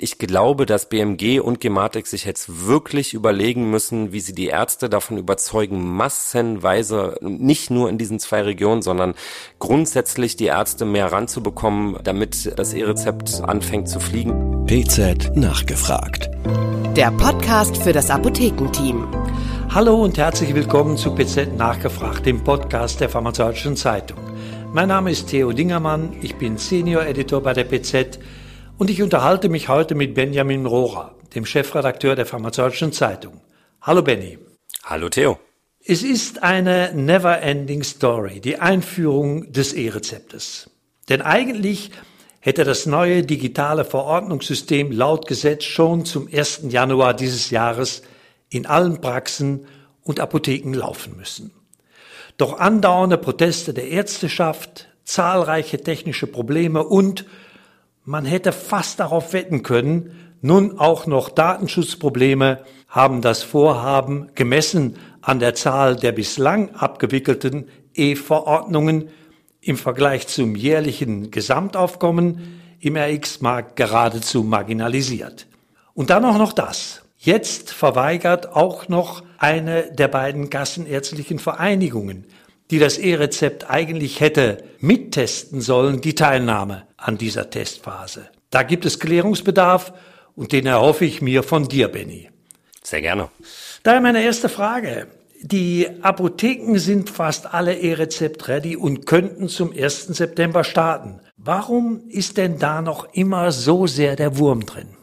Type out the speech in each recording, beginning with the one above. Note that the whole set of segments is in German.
Ich glaube, dass BMG und Gematik sich jetzt wirklich überlegen müssen, wie sie die Ärzte davon überzeugen, massenweise, nicht nur in diesen zwei Regionen, sondern grundsätzlich die Ärzte mehr ranzubekommen, damit das E-Rezept anfängt zu fliegen. PZ nachgefragt. Der Podcast für das Apothekenteam. Hallo und herzlich willkommen zu PZ nachgefragt, dem Podcast der Pharmazeutischen Zeitung. Mein Name ist Theo Dingermann, ich bin Senior Editor bei der PZ und ich unterhalte mich heute mit Benjamin Rohrer, dem Chefredakteur der Pharmazeutischen Zeitung. Hallo Benny. Hallo Theo. Es ist eine never-ending Story, die Einführung des E-Rezeptes. Denn eigentlich hätte das neue digitale Verordnungssystem laut Gesetz schon zum 1. Januar dieses Jahres in allen Praxen und Apotheken laufen müssen. Doch andauernde Proteste der Ärzteschaft, zahlreiche technische Probleme und man hätte fast darauf wetten können, nun auch noch Datenschutzprobleme haben das Vorhaben gemessen an der Zahl der bislang abgewickelten E-Verordnungen im Vergleich zum jährlichen Gesamtaufkommen im RX-Markt geradezu marginalisiert. Und dann auch noch das. Jetzt verweigert auch noch eine der beiden kassenärztlichen Vereinigungen die das E-Rezept eigentlich hätte mittesten sollen, die Teilnahme an dieser Testphase. Da gibt es Klärungsbedarf und den erhoffe ich mir von dir, Benny. Sehr gerne. Daher meine erste Frage. Die Apotheken sind fast alle E-Rezept ready und könnten zum 1. September starten. Warum ist denn da noch immer so sehr der Wurm drin?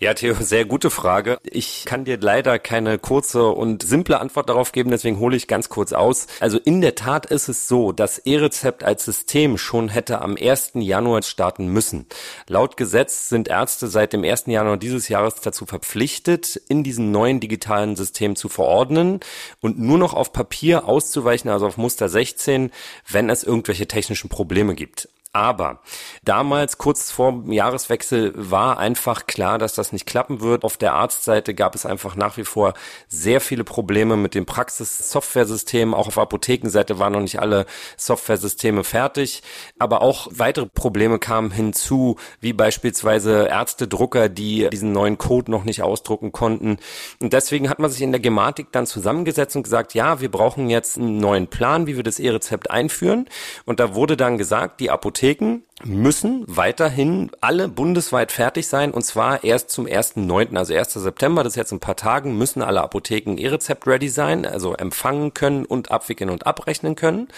Ja, Theo, sehr gute Frage. Ich kann dir leider keine kurze und simple Antwort darauf geben, deswegen hole ich ganz kurz aus. Also in der Tat ist es so, dass E-Rezept als System schon hätte am 1. Januar starten müssen. Laut Gesetz sind Ärzte seit dem 1. Januar dieses Jahres dazu verpflichtet, in diesem neuen digitalen System zu verordnen und nur noch auf Papier auszuweichen, also auf Muster 16, wenn es irgendwelche technischen Probleme gibt. Aber damals, kurz vor dem Jahreswechsel, war einfach klar, dass das nicht klappen wird. Auf der Arztseite gab es einfach nach wie vor sehr viele Probleme mit dem Praxis-Software-System. Auch auf Apothekenseite waren noch nicht alle Software-Systeme fertig. Aber auch weitere Probleme kamen hinzu, wie beispielsweise Ärztedrucker, die diesen neuen Code noch nicht ausdrucken konnten. Und deswegen hat man sich in der Gematik dann zusammengesetzt und gesagt, ja, wir brauchen jetzt einen neuen Plan, wie wir das E-Rezept einführen. Und da wurde dann gesagt, die Apotheken Apotheken müssen weiterhin alle bundesweit fertig sein und zwar erst zum 1.9., also 1. September, das ist jetzt ein paar Tagen, müssen alle Apotheken E-Rezept ready sein, also empfangen können und abwickeln und abrechnen können.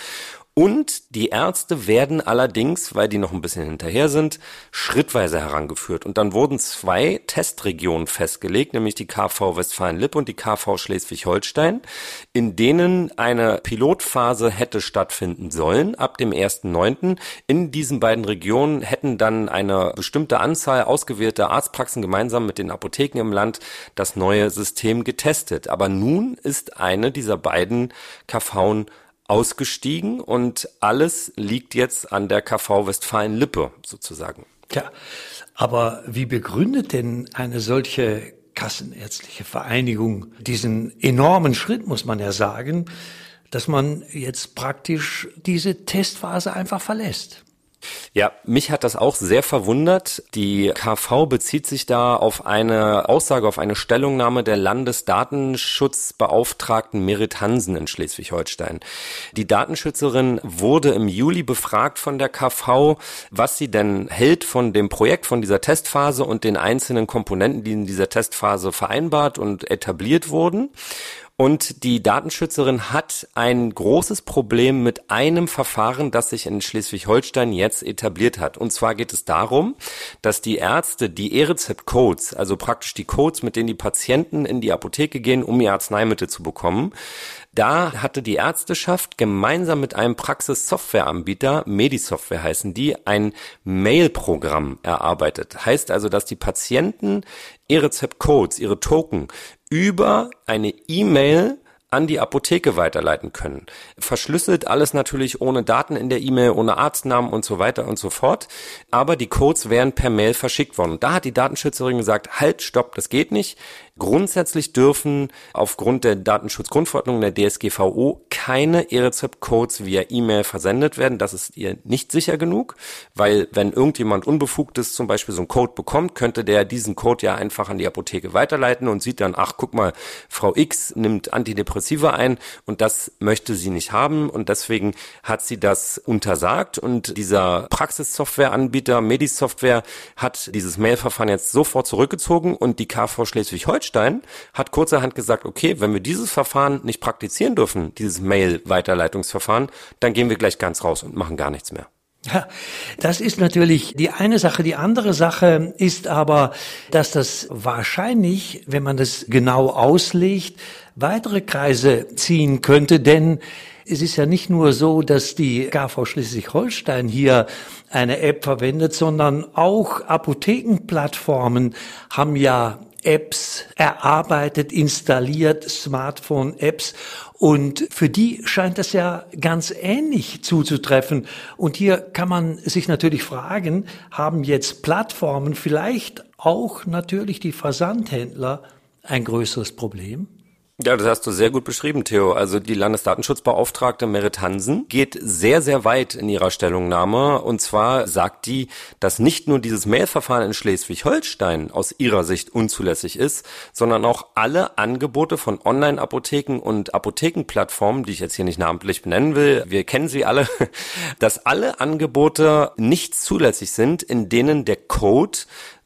Und die Ärzte werden allerdings, weil die noch ein bisschen hinterher sind, schrittweise herangeführt. Und dann wurden zwei Testregionen festgelegt, nämlich die KV Westfalen-Lippe und die KV Schleswig-Holstein, in denen eine Pilotphase hätte stattfinden sollen ab dem 1.9. In diesen beiden Regionen hätten dann eine bestimmte Anzahl ausgewählter Arztpraxen gemeinsam mit den Apotheken im Land das neue System getestet. Aber nun ist eine dieser beiden KV ausgestiegen und alles liegt jetzt an der KV Westfalen-Lippe sozusagen. Tja, aber wie begründet denn eine solche kassenärztliche Vereinigung diesen enormen Schritt, muss man ja sagen, dass man jetzt praktisch diese Testphase einfach verlässt? Ja, mich hat das auch sehr verwundert. Die KV bezieht sich da auf eine Aussage, auf eine Stellungnahme der Landesdatenschutzbeauftragten Merit Hansen in Schleswig-Holstein. Die Datenschützerin wurde im Juli befragt von der KV, was sie denn hält von dem Projekt, von dieser Testphase und den einzelnen Komponenten, die in dieser Testphase vereinbart und etabliert wurden. Und die Datenschützerin hat ein großes Problem mit einem Verfahren, das sich in Schleswig-Holstein jetzt etabliert hat. Und zwar geht es darum, dass die Ärzte die E-Rezept-Codes, also praktisch die Codes, mit denen die Patienten in die Apotheke gehen, um ihr Arzneimittel zu bekommen, da hatte die Ärzteschaft gemeinsam mit einem Praxis-Software-Anbieter, Medisoftware heißen die, ein Mail-Programm erarbeitet. Heißt also, dass die Patienten E-Rezept-Codes, ihre Token über eine E-Mail an die Apotheke weiterleiten können. Verschlüsselt alles natürlich ohne Daten in der E-Mail, ohne Arztnamen und so weiter und so fort. Aber die Codes wären per Mail verschickt worden. Da hat die Datenschützerin gesagt, halt, stopp, das geht nicht. Grundsätzlich dürfen aufgrund der Datenschutzgrundverordnung der DSGVO keine E-Rezept-Codes via E-Mail versendet werden. Das ist ihr nicht sicher genug, weil wenn irgendjemand Unbefugtes zum Beispiel so einen Code bekommt, könnte der diesen Code ja einfach an die Apotheke weiterleiten und sieht dann, ach guck mal, Frau X nimmt Antidepressiva ein und das möchte sie nicht haben und deswegen hat sie das untersagt und dieser Praxissoftwareanbieter Medisoftware hat dieses Mailverfahren jetzt sofort zurückgezogen und die KV Schleswig-Holstein Holstein hat kurzerhand gesagt, okay, wenn wir dieses Verfahren nicht praktizieren dürfen, dieses Mail-Weiterleitungsverfahren, dann gehen wir gleich ganz raus und machen gar nichts mehr. Ja, das ist natürlich die eine Sache. Die andere Sache ist aber, dass das wahrscheinlich, wenn man das genau auslegt, weitere Kreise ziehen könnte, denn es ist ja nicht nur so, dass die KV Schleswig-Holstein hier eine App verwendet, sondern auch Apothekenplattformen haben ja Apps erarbeitet, installiert, Smartphone-Apps. Und für die scheint das ja ganz ähnlich zuzutreffen. Und hier kann man sich natürlich fragen, haben jetzt Plattformen vielleicht auch natürlich die Versandhändler ein größeres Problem? Ja, das hast du sehr gut beschrieben, Theo. Also die Landesdatenschutzbeauftragte Merit Hansen geht sehr, sehr weit in ihrer Stellungnahme. Und zwar sagt die, dass nicht nur dieses Mailverfahren in Schleswig-Holstein aus ihrer Sicht unzulässig ist, sondern auch alle Angebote von Online-Apotheken und Apothekenplattformen, die ich jetzt hier nicht namentlich benennen will, wir kennen sie alle, dass alle Angebote nicht zulässig sind, in denen der Code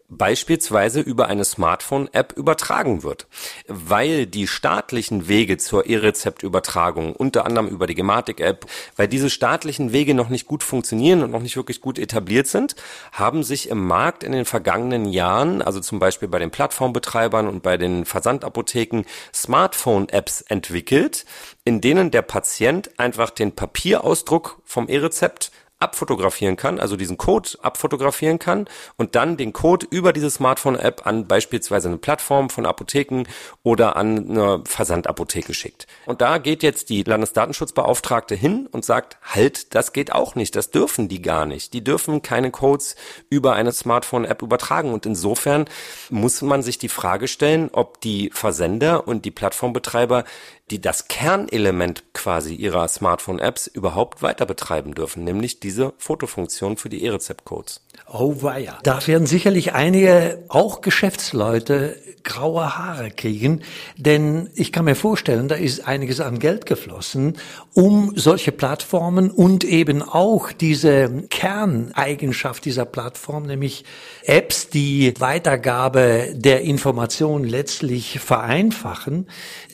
beispielsweise über eine Smartphone-App übertragen wird. Weil die staatlichen Wege zur E-Rezept-Übertragung, unter anderem über die Gematik-App, weil diese staatlichen Wege noch nicht gut funktionieren und noch nicht wirklich gut etabliert sind, haben sich im Markt in den vergangenen Jahren, also zum Beispiel bei den Plattformbetreibern und bei den Versandapotheken, Smartphone-Apps entwickelt, in denen der Patient einfach den Papierausdruck vom E-Rezept abfotografieren kann, also diesen Code abfotografieren kann und dann den Code über diese Smartphone-App an beispielsweise eine Plattform von Apotheken oder an eine Versandapotheke schickt. Und da geht jetzt die Landesdatenschutzbeauftragte hin und sagt, halt, das geht auch nicht, das dürfen die gar nicht. Die dürfen keine Codes über eine Smartphone-App übertragen und insofern muss man sich die Frage stellen, ob die Versender und die Plattformbetreiber die das Kernelement quasi ihrer Smartphone-Apps überhaupt weiter betreiben dürfen, nämlich diese Fotofunktion für die E-Rezept-Codes. Oh weia. Da werden sicherlich einige, auch Geschäftsleute, graue Haare kriegen, denn ich kann mir vorstellen, da ist einiges an Geld geflossen, um solche Plattformen und eben auch diese Kerneigenschaft dieser Plattform, nämlich Apps, die Weitergabe der Informationen letztlich vereinfachen,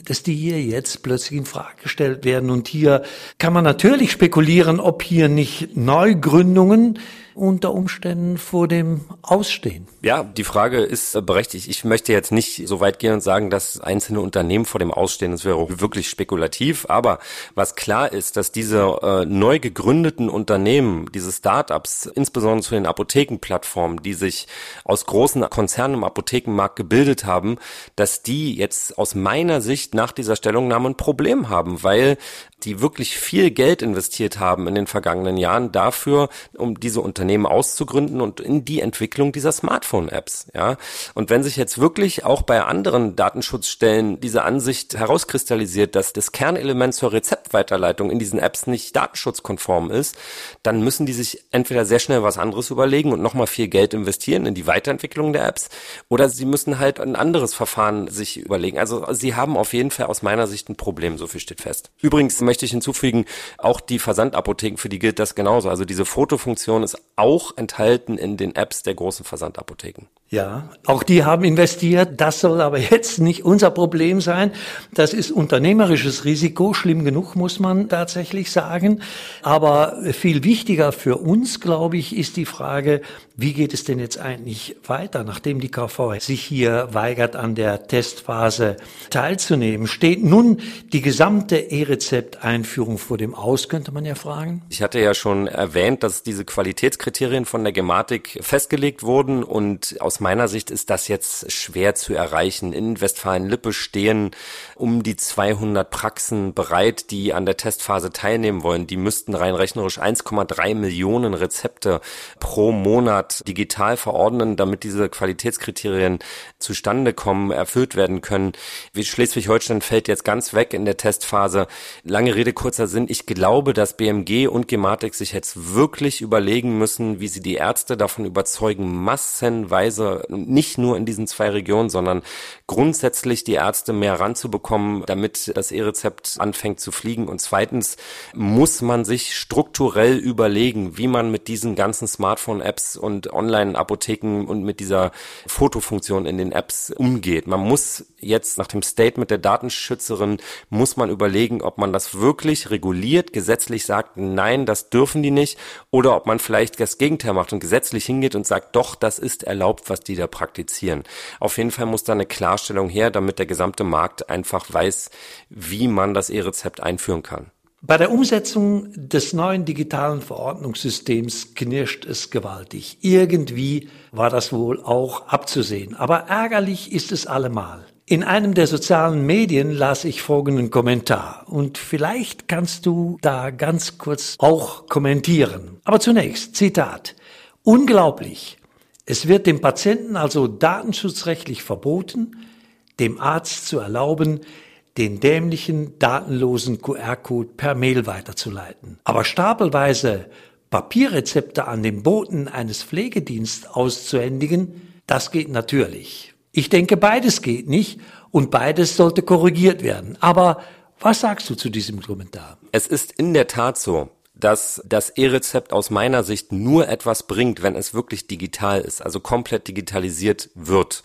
dass die hier jetzt plötzlich in Frage gestellt werden. Und hier kann man natürlich spekulieren, ob hier nicht Neugründungen unter Umständen vor dem Ausstehen. Ja, die Frage ist äh, berechtigt. Ich möchte jetzt nicht so weit gehen und sagen, dass einzelne Unternehmen vor dem Ausstehen, das wäre wirklich spekulativ. Aber was klar ist, dass diese äh, neu gegründeten Unternehmen, diese Startups, insbesondere zu den Apothekenplattformen, die sich aus großen Konzernen im Apothekenmarkt gebildet haben, dass die jetzt aus meiner Sicht nach dieser Stellungnahme ein Problem haben, weil die wirklich viel Geld investiert haben in den vergangenen Jahren dafür, um diese Unternehmen auszugründen und in die Entwicklung dieser Smartphone-Apps. Ja, und wenn sich jetzt wirklich auch bei anderen Datenschutzstellen diese Ansicht herauskristallisiert, dass das Kernelement zur Rezeptweiterleitung in diesen Apps nicht datenschutzkonform ist, dann müssen die sich entweder sehr schnell was anderes überlegen und nochmal viel Geld investieren in die Weiterentwicklung der Apps, oder sie müssen halt ein anderes Verfahren sich überlegen. Also sie haben auf jeden Fall aus meiner Sicht ein Problem, so viel steht fest. Übrigens möchte ich hinzufügen, auch die Versandapotheken, für die gilt das genauso. Also diese Fotofunktion ist auch enthalten in den Apps der großen Versandapotheken. Ja, auch die haben investiert. Das soll aber jetzt nicht unser Problem sein. Das ist unternehmerisches Risiko. Schlimm genug, muss man tatsächlich sagen. Aber viel wichtiger für uns, glaube ich, ist die Frage, wie geht es denn jetzt eigentlich weiter, nachdem die KV sich hier weigert, an der Testphase teilzunehmen? Steht nun die gesamte E-Rezept-Einführung vor dem Aus, könnte man ja fragen? Ich hatte ja schon erwähnt, dass diese Qualitätskriterien von der Gematik festgelegt wurden und aus aus meiner Sicht ist das jetzt schwer zu erreichen. In Westfalen-Lippe stehen um die 200 Praxen bereit, die an der Testphase teilnehmen wollen. Die müssten rein rechnerisch 1,3 Millionen Rezepte pro Monat digital verordnen, damit diese Qualitätskriterien zustande kommen, erfüllt werden können. Wie Schleswig-Holstein fällt jetzt ganz weg in der Testphase. Lange Rede, kurzer Sinn. Ich glaube, dass BMG und Gematik sich jetzt wirklich überlegen müssen, wie sie die Ärzte davon überzeugen, massenweise, nicht nur in diesen zwei Regionen, sondern grundsätzlich die Ärzte mehr ranzubekommen, damit das E-Rezept anfängt zu fliegen. Und zweitens muss man sich strukturell überlegen, wie man mit diesen ganzen Smartphone-Apps und Online-Apotheken und mit dieser Fotofunktion in den Apps umgeht. Man muss jetzt nach dem Statement der Datenschützerin, muss man überlegen, ob man das wirklich reguliert, gesetzlich sagt, nein, das dürfen die nicht, oder ob man vielleicht das Gegenteil macht und gesetzlich hingeht und sagt, doch, das ist erlaubt, was die da praktizieren. Auf jeden Fall muss da eine Klarstellung her, damit der gesamte Markt einfach weiß, wie man das E-Rezept einführen kann. Bei der Umsetzung des neuen digitalen Verordnungssystems knirscht es gewaltig. Irgendwie war das wohl auch abzusehen. Aber ärgerlich ist es allemal. In einem der sozialen Medien las ich folgenden Kommentar und vielleicht kannst du da ganz kurz auch kommentieren. Aber zunächst, Zitat. Unglaublich. Es wird dem Patienten also datenschutzrechtlich verboten, dem Arzt zu erlauben, den dämlichen, datenlosen QR-Code per Mail weiterzuleiten. Aber stapelweise Papierrezepte an den Boten eines Pflegedienstes auszuhändigen, das geht natürlich. Ich denke, beides geht nicht und beides sollte korrigiert werden. Aber was sagst du zu diesem Kommentar? Es ist in der Tat so, dass das E-Rezept aus meiner Sicht nur etwas bringt, wenn es wirklich digital ist, also komplett digitalisiert wird.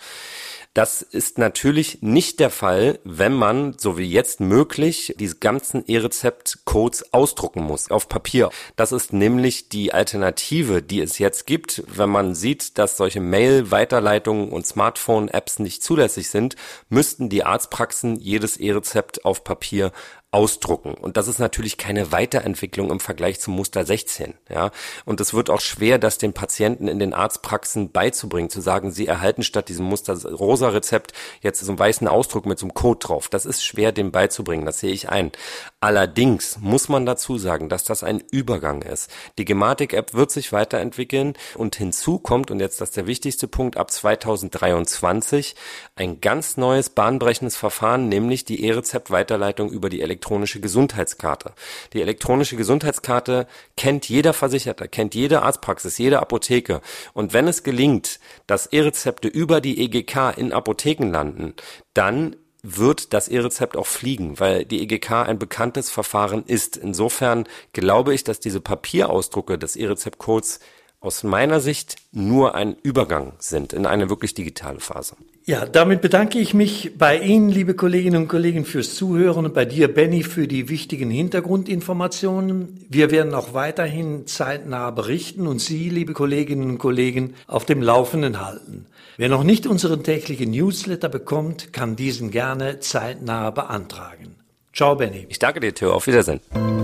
Das ist natürlich nicht der Fall, wenn man, so wie jetzt möglich, diese ganzen E-Rezept-Codes ausdrucken muss auf Papier. Das ist nämlich die Alternative, die es jetzt gibt, wenn man sieht, dass solche Mail-Weiterleitungen und Smartphone-Apps nicht zulässig sind, müssten die Arztpraxen jedes E-Rezept auf Papier ausdrucken. Und das ist natürlich keine Weiterentwicklung im Vergleich zum Muster 16. Ja? Und es wird auch schwer, das den Patienten in den Arztpraxen beizubringen, zu sagen, sie erhalten statt diesem Muster rosa Rezept jetzt so einen weißen Ausdruck mit so einem Code drauf. Das ist schwer, dem beizubringen, das sehe ich ein. Allerdings muss man dazu sagen, dass das ein Übergang ist. Die Gematik-App wird sich weiterentwickeln und hinzu kommt, und jetzt das ist der wichtigste Punkt, ab 2023 ein ganz neues bahnbrechendes Verfahren, nämlich die E-Rezept-Weiterleitung über die elektronische Gesundheitskarte. Die elektronische Gesundheitskarte kennt jeder Versicherter, kennt jede Arztpraxis, jede Apotheke. Und wenn es gelingt, dass E-Rezepte über die EGK in Apotheken landen, dann wird das E-Rezept auch fliegen, weil die EGK ein bekanntes Verfahren ist. Insofern glaube ich, dass diese Papierausdrucke des E-Rezept-Codes aus meiner Sicht nur ein Übergang sind in eine wirklich digitale Phase. Ja, damit bedanke ich mich bei Ihnen, liebe Kolleginnen und Kollegen, fürs Zuhören und bei dir, Benny, für die wichtigen Hintergrundinformationen. Wir werden auch weiterhin zeitnah berichten und Sie, liebe Kolleginnen und Kollegen, auf dem Laufenden halten. Wer noch nicht unseren täglichen Newsletter bekommt, kann diesen gerne zeitnah beantragen. Ciao, Benny. Ich danke dir, Theo. Auf Wiedersehen.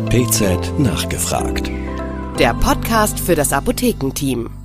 PZ nachgefragt. Der Podcast für das Apothekenteam.